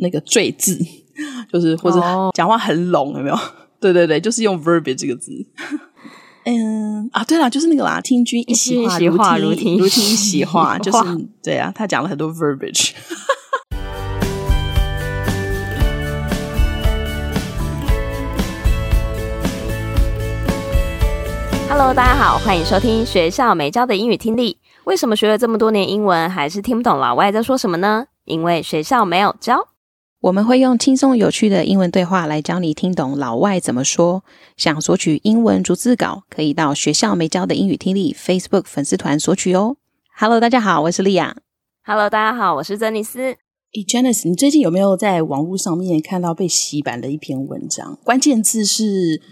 那个赘字，就是或者讲话很拢，有没有？对对对，就是用 verbiage 这个字。嗯啊，对了，就是那个啦，听君一席话，如听如听一席话，就是对啊，他讲了很多 verbiage。Hello，大家好，欢迎收听学校没教的英语听力。为什么学了这么多年英文，还是听不懂老外在说什么呢？因为学校没有教。我们会用轻松有趣的英文对话来教你听懂老外怎么说。想索取英文逐字稿，可以到学校没教的英语听力 Facebook 粉丝团索取哦。Hello，大家好，我是莉亚。Hello，大家好，我是珍妮斯。诶，Janice，你最近有没有在网络上面看到被洗版的一篇文章？关键字是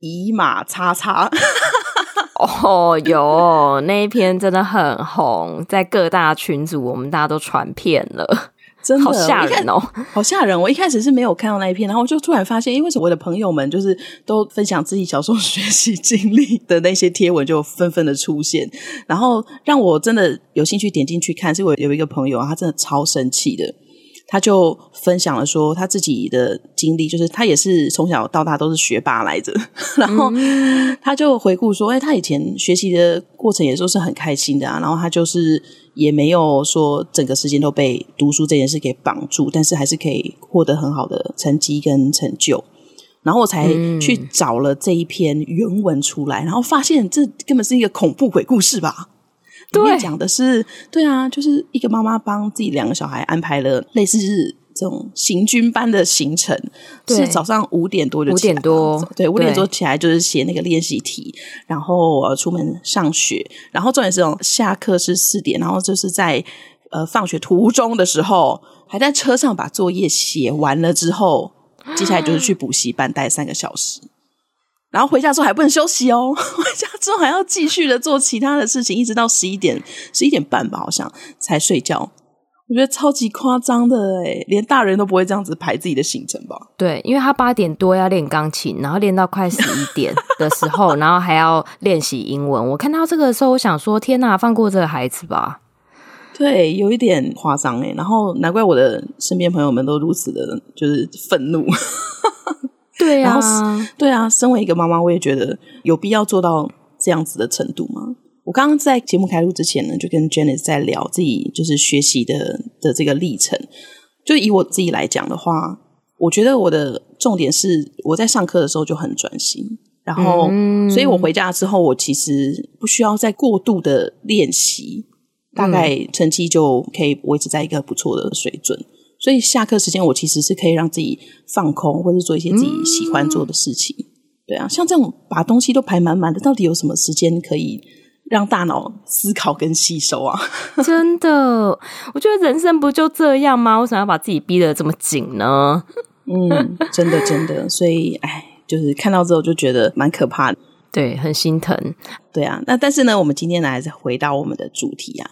以马叉叉。哦，oh, 有那一篇真的很红，在各大群组，我们大家都传遍了。真的好吓人哦，好吓人！我一开始是没有看到那一篇，然后我就突然发现，因为我的朋友们就是都分享自己小时候 学习经历的那些贴文，就纷纷的出现，然后让我真的有兴趣点进去看。是我有一个朋友，他真的超生气的。他就分享了说他自己的经历，就是他也是从小到大都是学霸来着，然后他就回顾说，哎，他以前学习的过程也都是很开心的啊，然后他就是也没有说整个时间都被读书这件事给绑住，但是还是可以获得很好的成绩跟成就，然后我才去找了这一篇原文出来，然后发现这根本是一个恐怖鬼故事吧。里面讲的是，对，啊，就是一个妈妈帮自己两个小孩安排了类似是这种行军般的行程，是早上五点多就五点多，对，五点多起来就是写那个练习题，然后呃出门上学，然后重点是这种下课是四点，然后就是在呃放学途中的时候，还在车上把作业写完了之后，接下来就是去补习班待三个小时。然后回家之后还不能休息哦，回家之后还要继续的做其他的事情，一直到十一点、十一点半吧，好像才睡觉。我觉得超级夸张的诶，连大人都不会这样子排自己的行程吧？对，因为他八点多要练钢琴，然后练到快十一点 的时候，然后还要练习英文。我看到这个的时候，我想说：天哪，放过这个孩子吧！对，有一点夸张诶。然后难怪我的身边朋友们都如此的，就是愤怒。对啊，对啊，身为一个妈妈，我也觉得有必要做到这样子的程度吗？我刚刚在节目开录之前呢，就跟 Janice 在聊自己就是学习的的这个历程。就以我自己来讲的话，我觉得我的重点是我在上课的时候就很专心，然后，嗯、所以我回家之后，我其实不需要再过度的练习，大概成绩就可以维持在一个不错的水准。所以下课时间，我其实是可以让自己放空，或者是做一些自己喜欢做的事情。嗯、对啊，像这种把东西都排满满的，到底有什么时间可以让大脑思考跟吸收啊？真的，我觉得人生不就这样吗？为什么要把自己逼得这么紧呢？嗯，真的真的，所以哎，就是看到之后就觉得蛮可怕的，对，很心疼。对啊，那但是呢，我们今天呢，还是回到我们的主题啊。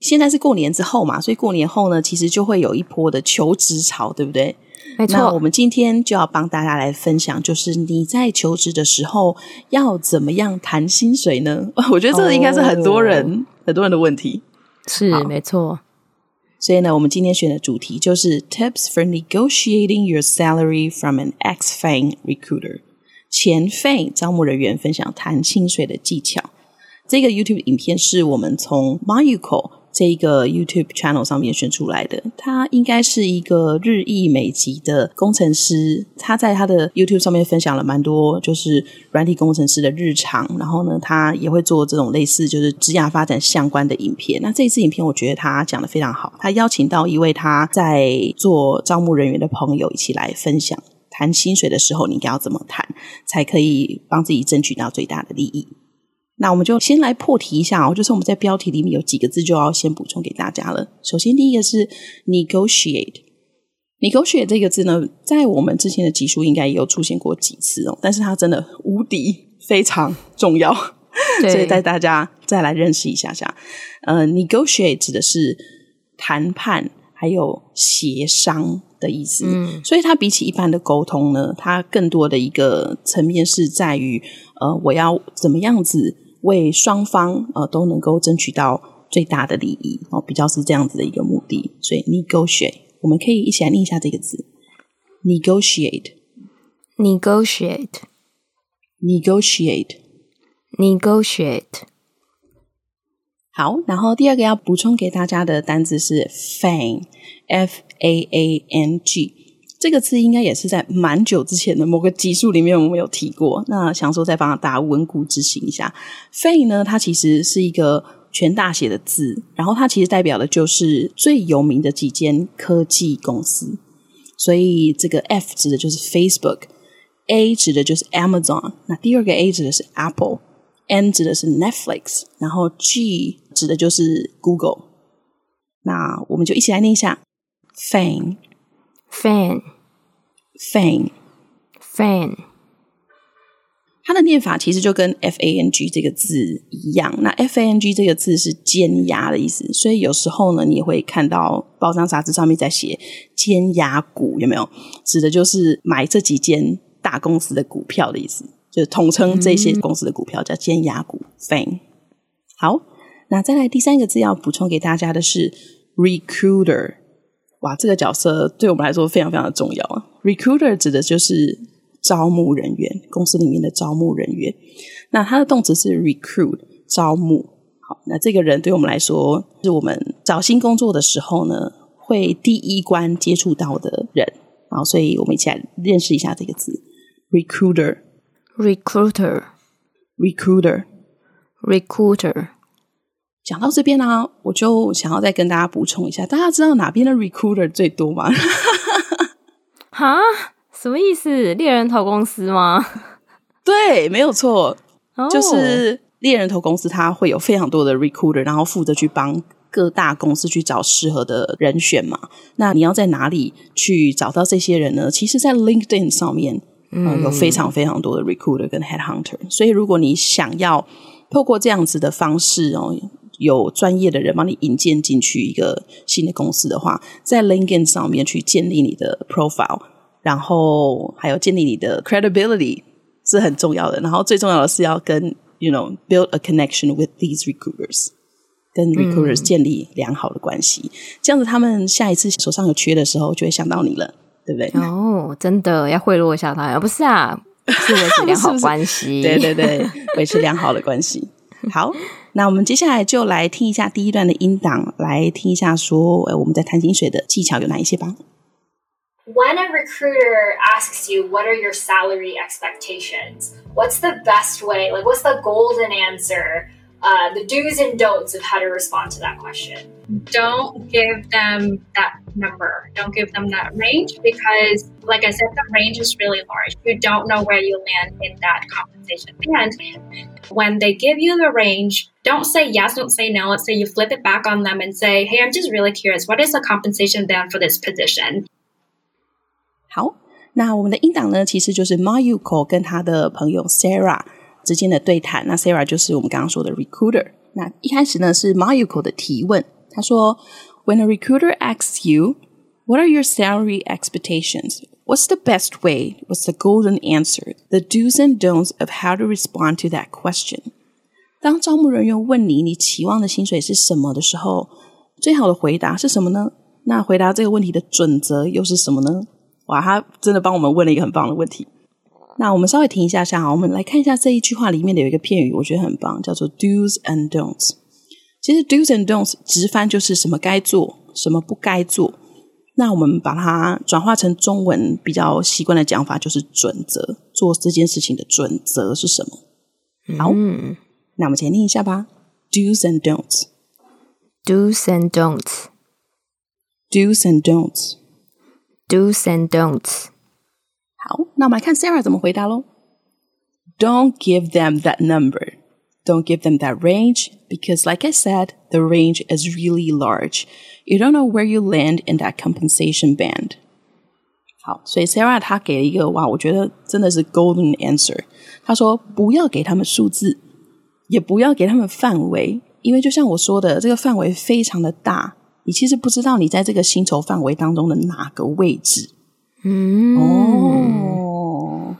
现在是过年之后嘛，所以过年后呢，其实就会有一波的求职潮，对不对？没错。那我们今天就要帮大家来分享，就是你在求职的时候要怎么样谈薪水呢？我觉得这个应该是很多人、哦、很多人的问题。是，没错。所以呢，我们今天选的主题就是 Tips for negotiating your salary from an ex-FANG recruiter。前 FANG 招募人员分享谈薪水的技巧。这个 YouTube 影片是我们从 Mayuko 这一个 YouTube channel 上面选出来的，他应该是一个日裔美籍的工程师。他在他的 YouTube 上面分享了蛮多，就是软体工程师的日常。然后呢，他也会做这种类似就是职涯发展相关的影片。那这一次影片，我觉得他讲得非常好。他邀请到一位他在做招募人员的朋友一起来分享，谈薪水的时候，你应该要怎么谈，才可以帮自己争取到最大的利益。那我们就先来破题一下哦，就是我们在标题里面有几个字就要先补充给大家了。首先，第一个是 negotiate。negotiate 这个字呢，在我们之前的集数应该也有出现过几次哦，但是它真的无敌非常重要，所以带大家再来认识一下下。呃，negotiate 指的是谈判还有协商的意思，嗯，所以它比起一般的沟通呢，它更多的一个层面是在于，呃，我要怎么样子。为双方呃都能够争取到最大的利益哦，比较是这样子的一个目的，所以 negotiate 我们可以一起来念一下这个字。：negotiate，negotiate，negotiate，negotiate。好，然后第二个要补充给大家的单字是 fang，f a a n g。这个字应该也是在蛮久之前的某个集数里面我们有提过。那想说再帮大家温故知新一下 FAN 呢，它其实是一个全大写的字，然后它其实代表的就是最有名的几间科技公司。所以这个 F 指的就是 Facebook，A 指的就是 Amazon，那第二个 A 指的是 Apple，N 指的是 Netflix，然后 G 指的就是 Google。那我们就一起来念一下 Fang。Fan fan fan，它的念法其实就跟 f a n g 这个字一样。那 f a n g 这个字是尖牙的意思，所以有时候呢，你也会看到包装杂志上面在写尖牙股，有没有？指的就是买这几间大公司的股票的意思，就是统称这些公司的股票叫尖牙股。fan 好，那再来第三个字要补充给大家的是 recruiter。哇，这个角色对我们来说非常非常的重要啊！Recruiter 指的就是招募人员，公司里面的招募人员。那它的动词是 recruit，招募。好，那这个人对我们来说，是我们找新工作的时候呢，会第一关接触到的人。然后，所以我们一起来认识一下这个字：recruiter，recruiter，recruiter。讲到这边呢、啊，我就想要再跟大家补充一下，大家知道哪边的 recruiter 最多吗？哈，什么意思？猎人头公司吗？对，没有错，oh. 就是猎人头公司，它会有非常多的 recruiter，然后负责去帮各大公司去找适合的人选嘛。那你要在哪里去找到这些人呢？其实，在 LinkedIn 上面，嗯，有非常非常多的 recruiter 跟 headhunter。所以，如果你想要透过这样子的方式哦。有专业的人帮你引荐进去一个新的公司的话，在 LinkedIn 上面去建立你的 profile，然后还有建立你的 credibility 是很重要的。然后最重要的是要跟 you know build a connection with these recruiters，跟 recruiters 建立良好的关系，嗯，这样子他们下一次手上有缺的时候就会想到你了，对不对？哦，真的要贿赂一下他，不是啊，是维持良好 关系，对对对，维持良好的关系。好。那我们接下来就来听一下第一段的音档，来听一下说，呃，我们在谈薪水的技巧有哪一些吧。When a recruiter asks you what are your salary expectations, what's the best way? Like, what's the golden answer? Uh, the do's and don'ts of how to respond to that question. Don't give them that number. Don't give them that range because, like I said, the range is really large. You don't know where you land in that compensation. And when they give you the range, don't say yes, don't say no. Let's say you flip it back on them and say, hey, I'm just really curious. What is the compensation band for this position? 好，那我们的音档呢，其实就是 Mayuko 跟他的朋友 Sarah 之间的对谈。那 Sarah 就是我们刚刚说的 recruiter。那一开始呢是 Mayuko 的提问，他说：When a recruiter asks you, what are your salary expectations? What's the best way? What's the golden answer? The do's and don'ts of how to respond to that question. 当招募人员问你你期望的薪水是什么的时候，最好的回答是什么呢？那回答这个问题的准则又是什么呢？哇，他真的帮我们问了一个很棒的问题。那我们稍微停一下下，我们来看一下这一句话里面的有一个片语，我觉得很棒，叫做 do's and don'ts。其实 do's and don'ts 直翻就是什么该做，什么不该做。那我们把它转化成中文比较习惯的讲法，就是准则。做这件事情的准则是什么？好，嗯、那我们先念一下吧。Do's and don'ts. Do's and don'ts. Do's and don'ts. Do's and don'ts. 好，那我们来看 Sarah 怎么回答喽。Don't give them that number. Don't give them that range because, like I said, the range is really large. You don't know where you land in that compensation band. 好，所以 Sarah 她给了一个哇，我觉得真的是 golden answer。她说不要给他们数字，也不要给他们范围，因为就像我说的，这个范围非常的大，你其实不知道你在这个薪酬范围当中的哪个位置。嗯，哦，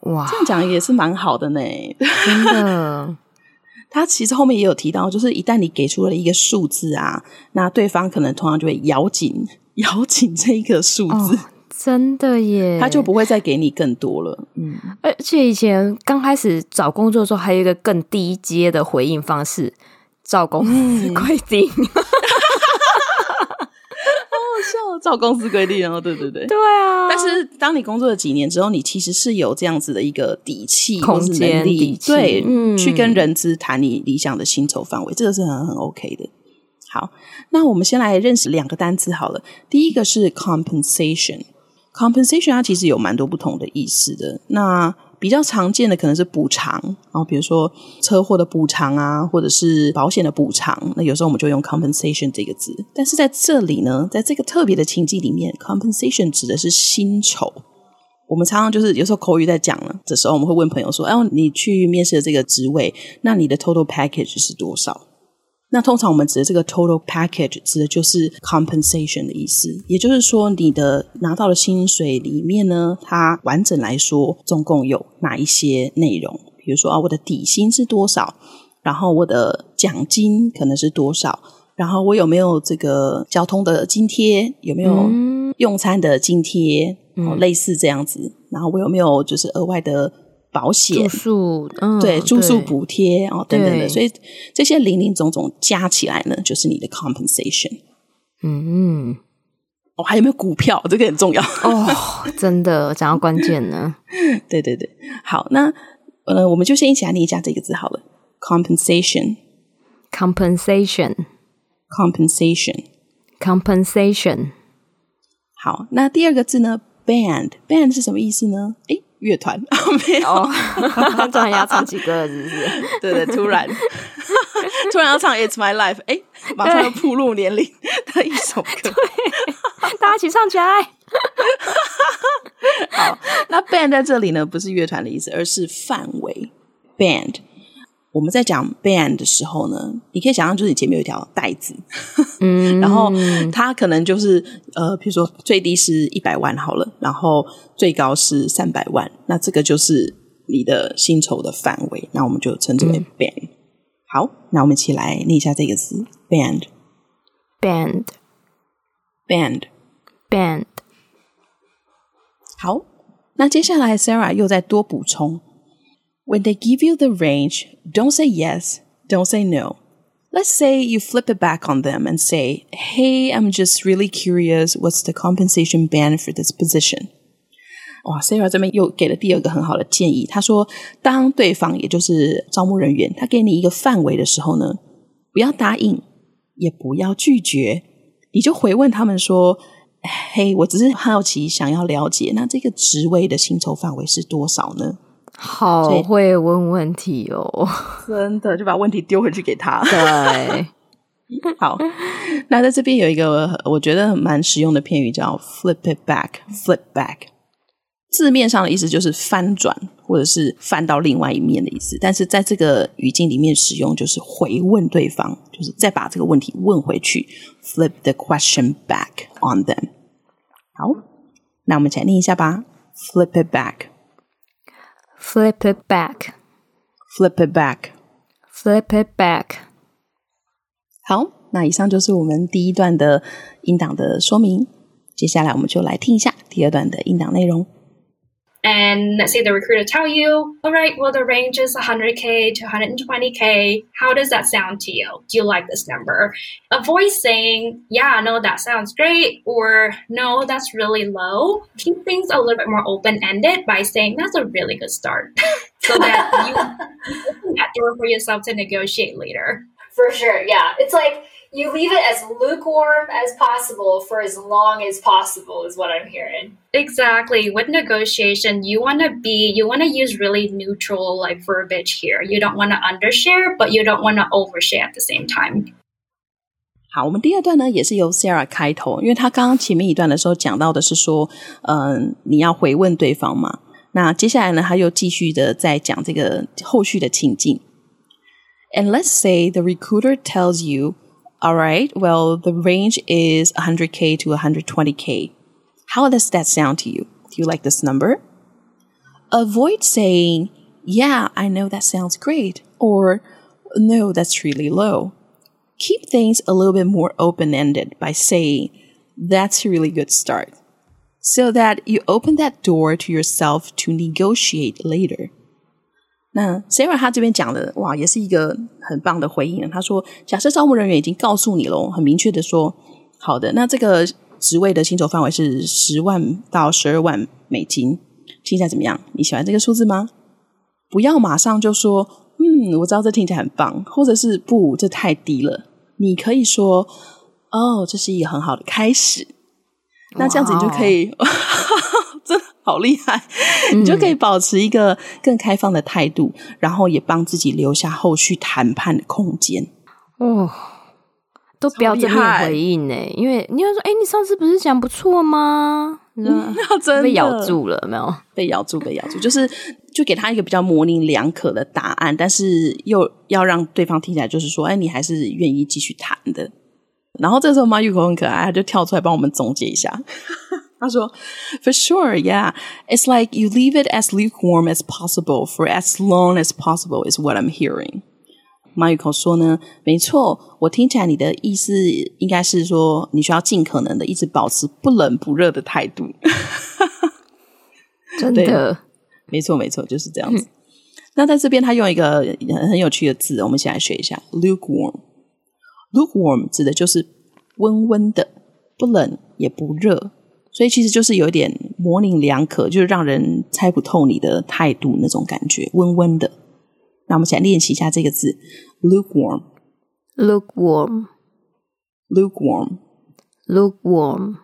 哇，这样讲也是蛮好的呢，真的。 他其实后面也有提到，就是一旦你给出了一个数字啊，那对方可能通常就会咬紧 咬紧这一个数字。哦真的耶，他就不会再给你更多了。嗯，而且以前刚开始找工作的时候，还有一个更低阶的回应方式，照公司规定。照公司规定哦，对对对，对啊。但是当你工作了几年之后，你其实是有这样子的一个底气、空间、底气，对，嗯，去跟人资谈你理想的薪酬范围，这个是很很 OK 的。好，那我们先来认识两个单词好了。第一个是 compensation。compensation 它其实有蛮多不同的意思的，那比较常见的可能是补偿，然后比如说车祸的补偿啊，或者是保险的补偿，那有时候我们就用 compensation 这个字。但是在这里呢，在这个特别的情境里面，compensation 指的是薪酬。我们常常就是有时候口语在讲了的时候，我们会问朋友说：“哎，你去面试的这个职位，那你的 total package 是多少？”那通常我们指的这个 total package 指的就是 compensation 的意思，也就是说你的拿到的薪水里面呢，它完整来说总共有哪一些内容？比如说啊，我的底薪是多少？然后我的奖金可能是多少？然后我有没有这个交通的津贴？有没有用餐的津贴？哦，类似这样子。然后我有没有就是额外的？保险、住宿，嗯，对，住宿补贴哦，等等的，所以这些零零总总加起来呢，就是你的 compensation。嗯。嗯，哦，还有没有股票？这个很重要。哦，真的，讲到关键呢。对对对，好，那呃，我们就先一起来念一下这个字好了，compensation，compensation，compensation，compensation。好，那第二个字呢，band，band 是什么意思呢？诶乐团 没有，突然要唱起歌了，是不是？对对，突然，突然要唱《It's My Life》，哎，马上要暴露年龄的一首歌，大家一起唱起来。好，那 band 在这里呢，不是乐团的意思，而是范围 band。我们在讲 band 的时候呢，你可以想象，就是你前面有一条带子，嗯，然后它可能就是呃，比如说最低是一百万好了，然后最高是三百万，那这个就是你的薪酬的范围，那我们就称之为 band。嗯、好，那我们一起来念一下这个词：band，band，band，band。好，那接下来 Sarah 又再多补充。When they give you the range, don't say yes, don't say no. Let's say you flip it back on them and say, Hey, I'm just really curious, what's the compensation band for this position? 哇，Sarah 这边又给了第二个很好的建议。他说，当对方也就是招募人员，他给你一个范围的时候呢，不要答应，也不要拒绝，你就回问他们说：“嘿，我只是好奇，想要了解，那这个职位的薪酬范围是多少呢？” 好会问问题哦，真的就把问题丢回去给他。对，好，那在这边有一个我觉得蛮实用的片语叫 flip it back。flip back 字面上的意思就是翻转或者是翻到另外一面的意思，但是在这个语境里面使用就是回问对方，就是再把这个问题问回去。flip the question back on them。好，那我们来念一下吧。flip it back。Flip it back, flip it back, flip it back。好，那以上就是我们第一段的音档的说明。接下来我们就来听一下第二段的音档内容。And let's say the recruiter tell you, all right, well, the range is 100K to 120K. How does that sound to you? Do you like this number? Avoid saying, yeah, no, that sounds great, or no, that's really low. Keep things a little bit more open ended by saying, that's a really good start. so that you open that door for yourself to negotiate later. For sure, yeah. It's like, you leave it as lukewarm as possible for as long as possible is what I'm hearing. Exactly. With negotiation, you want to be, you want to use really neutral like verbiage here. You don't want to undershare, but you don't want to overshare at the same time. 好，我们第二段呢也是由 Sarah 开头，因为他刚刚前面一段的时候讲到的是说，嗯，你要回问对方嘛。那接下来呢，他又继续的在讲这个后续的情境。And let's say the recruiter tells you. all right. Well, the range is 100K to 120K. How does that sound to you? Do you like this number? Avoid saying, yeah, I know that sounds great, or no, that's really low. Keep things a little bit more open ended by saying, That's a really good start. So that you open that door to yourself to negotiate later. 那 Sarah 她这边讲的哇，也是一个很棒的回应。她说，假设招募人员已经告诉你了，很明确的说，好的，那这个职位的薪酬范围是十万到十二万美金，听起来怎么样？你喜欢这个数字吗？不要马上就说，嗯，我知道这听起来很棒，或者是不，这太低了。你可以说，哦，这是一个很好的开始。那这样子你就可以好厉害，嗯，你就可以保持一个更开放的态度，然后也帮自己留下后续谈判的空间。哦，都不要正面回应呢，因为你要说，哎，你上次不是讲不错吗？嗯，真的被咬住了没有？被咬住，被咬住，就是就给他一个比较模棱两可的答案，但是又要让对方听起来就是说，哎，你还是愿意继续谈的。然后这时候 Mayuko 很可爱，他就跳出来帮我们总结一下。他说：“For sure, yeah, it's like you leave it as lukewarm as possible for as long as possible is what I'm hearing.” Mayuko 说呢，没错，我听起来你的意思应该是说，你需要尽可能的一直保持不冷不热的态度。真的，没错没错，就是这样子。嗯、那在这边他用一个很很有趣的字，我们一起来学一下：lukewarm。Lukewarm 指的就是温温的，不冷也不热，所以其实就是有一点模棱两可，就是让人猜不透你的态度那种感觉，温温的。那我们先来练习一下这个字，lukewarm，lukewarm，lukewarm，lukewarm。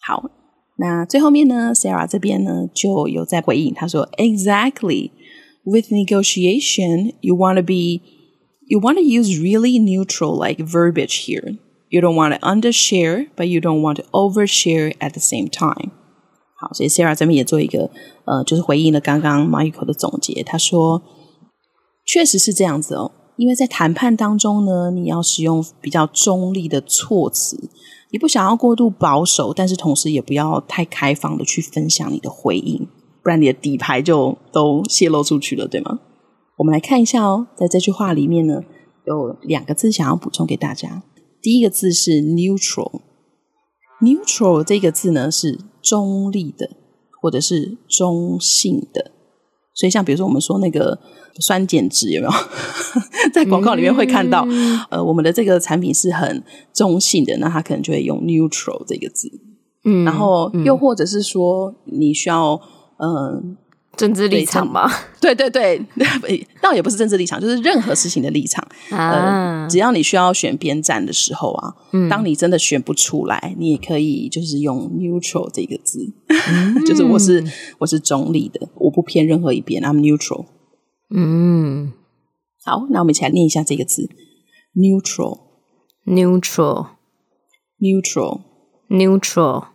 好，那最后面呢，Sarah 这边呢就有在回应，她说：“Exactly，with negotiation, you want to be。” You want to use really neutral like verbiage here. You don't want to undershare, but you don't want to overshare at the same time. 好，所以 Sarah 这边也做一个呃，就是回应了刚刚 Michael 的总结。他说，确实是这样子哦，因为在谈判当中呢，你要使用比较中立的措辞，你不想要过度保守，但是同时也不要太开放的去分享你的回应，不然你的底牌就都泄露出去了，对吗？我们来看一下哦，在这句话里面呢，有两个字想要补充给大家。第一个字是 neutral，neutral 这个字呢是中立的，或者是中性的。所以像比如说我们说那个酸碱值有没有？在广告里面会看到，嗯，呃，我们的这个产品是很中性的，那它可能就会用 neutral 这个字。嗯，然后又或者是说你需要，嗯。呃政治立场吗？对对对，倒也不是政治立场，就是任何事情的立场。啊、呃，只要你需要选边站的时候啊，嗯，当你真的选不出来，你也可以就是用 neutral 这个字，嗯、就是我是我是中立的，我不偏任何一边，I'm neutral。嗯，好，那我们一起来念一下这个字：neutral，neutral，neutral，neutral。好，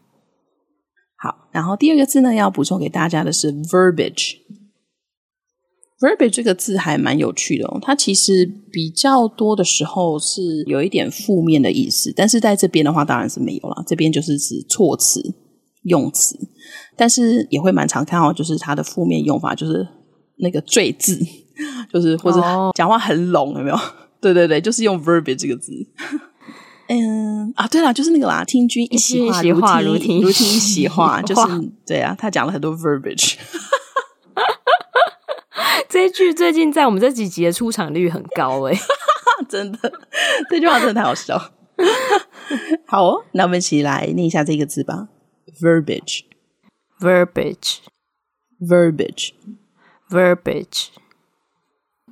然后第二个字呢，要补充给大家的是 verbiage。verbiage 这个字还蛮有趣的哦，它其实比较多的时候是有一点负面的意思，但是在这边的话当然是没有啦，这边就是指措辞、用词，但是也会蛮常看到，就是它的负面用法就是那个赘字，就是或者讲话很拢，有没有？对对对，就是用 verbiage 这个字。嗯啊，对了，就是那个啦，听君一席话，如听如听一席话，就是对啊，他讲了很多 verbiage。这一句最近在我们这几集的出场率很高诶，真的，这句话真的太好笑。好哦，那我们一起来念一下这个字吧，verbiage，verbiage，verbiage。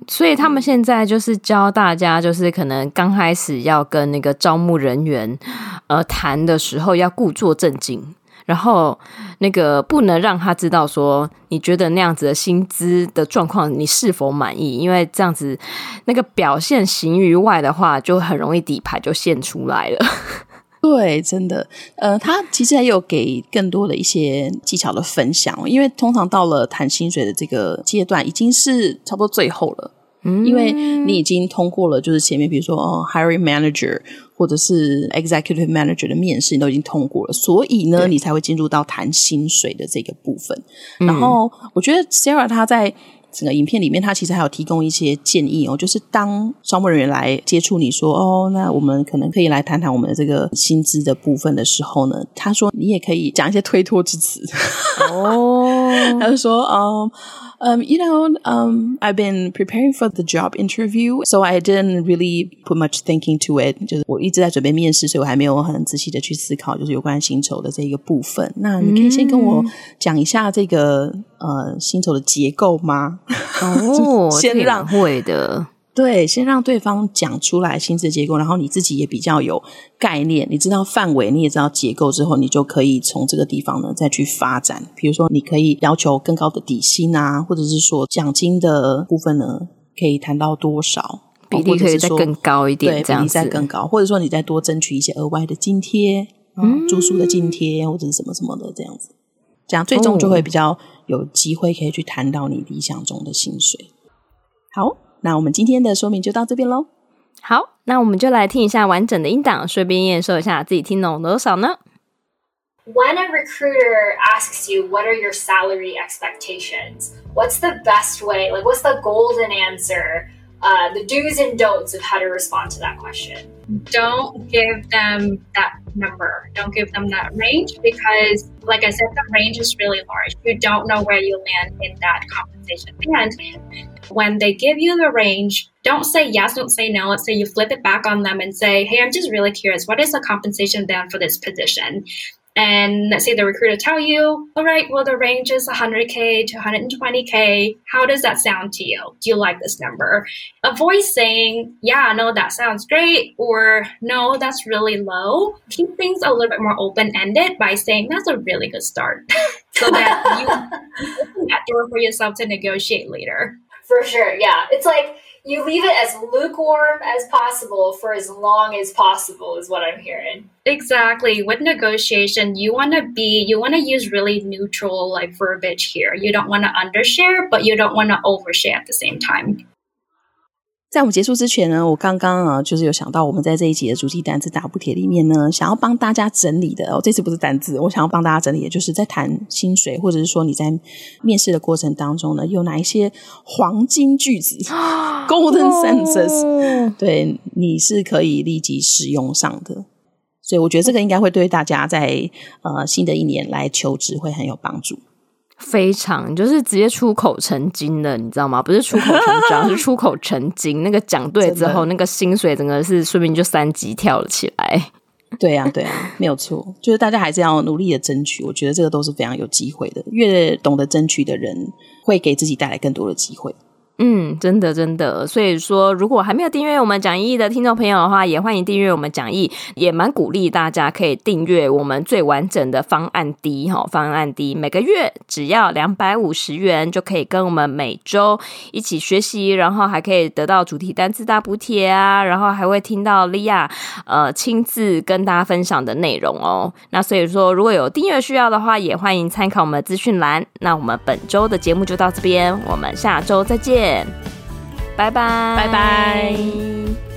所以他们现在就是教大家，就是可能刚开始要跟那个招募人员呃谈的时候，要故作镇静，然后那个不能让他知道说你觉得那样子的薪资的状况你是否满意，因为这样子那个表现形于外的话，就很容易底牌就现出来了。对，真的，呃，他其实还有给更多的一些技巧的分享，因为通常到了谈薪水的这个阶段，已经是差不多最后了。嗯，因为你已经通过了，就是前面比如说哦，hiring manager 或者是 executive manager 的面试，你都已经通过了，所以呢，你才会进入到谈薪水的这个部分。嗯、然后，我觉得 Sarah 她在整个影片里面，他其实还有提供一些建议哦，就是当招募人员来接触你说哦，那我们可能可以来谈谈我们的这个薪资的部分的时候呢，他说你也可以讲一些推脱之词。哦，他就说嗯。Um, you know, um, I've been preparing for the job interview, so I didn't really put much thinking to it. 就是我一直在准备面试，所以我还没有很仔细的去思考，就是有关薪酬的这一个部分。那你可以先跟我讲一下这个、嗯、呃薪酬的结构吗？哦，先让会的。对，先让对方讲出来薪资结构，然后你自己也比较有概念，你知道范围，你也知道结构之后，你就可以从这个地方呢再去发展。比如说，你可以要求更高的底薪啊，或者是说奖金的部分呢，可以谈到多少比例可以再更高一点，对，比例再更高，或者说你再多争取一些额外的津贴，嗯，住宿的津贴或者是什么什么的这样子，这样最终就会比较有机会可以去谈到你理想中的薪水。好。那我们今天的说明就到这边喽。好，那我们就来听一下完整的音档，顺便验收一下自己听懂多少呢？When a recruiter asks you what are your salary expectations, what's the best way? Like, what's the golden answer? Uh, the do's and don'ts of how to respond to that question. Don't give them that number. Don't give them that range because, like I said, the range is really large. You don't know where you land in that compensation. And when they give you the range, don't say yes, don't say no. Let's say you flip it back on them and say, Hey, I'm just really curious. What is the compensation band for this position? And let's say the recruiter tell you, all right, well, the range is 100K to 120K. How does that sound to you? Do you like this number? Avoid saying, yeah, no, that sounds great, or no, that's really low. Keep things a little bit more open ended by saying, that's a really good start. so that you open that door for yourself to negotiate later. For sure. Yeah. It's like you leave it as lukewarm as possible for as long as possible, is what I'm hearing. Exactly. With negotiation, you want to be, you want to use really neutral like verbiage here. You don't want to undershare, but you don't want to overshare at the same time. 在我们结束之前呢，我刚刚啊，就是有想到我们在这一集的主题单字大补帖里面呢，想要帮大家整理的哦，这次不是单字，我想要帮大家整理的，就是在谈薪水，或者是说你在面试的过程当中呢，有哪一些黄金句子 （golden sentences），对，你是可以立即使用上的。所以我觉得这个应该会对大家在呃新的一年来求职会很有帮助。非常，就是直接出口成金了，你知道吗？不是出口成章，是出口成金。那个讲对之后，那个薪水整个是顺便就三级跳了起来。对呀、啊，对呀、啊，没有错。就是大家还是要努力的争取，我觉得这个都是非常有机会的。越懂得争取的人，会给自己带来更多的机会。嗯，真的真的，所以说，如果还没有订阅我们讲义的听众朋友的话，也欢迎订阅我们讲义，也蛮鼓励大家可以订阅我们最完整的方案 D 哈，方案 D 每个月只要两百五十元就可以跟我们每周一起学习，然后还可以得到主题单字大补贴啊，然后还会听到莉亚呃亲自跟大家分享的内容哦。那所以说，如果有订阅需要的话，也欢迎参考我们的资讯栏。那我们本周的节目就到这边，我们下周再见拜拜。拜拜。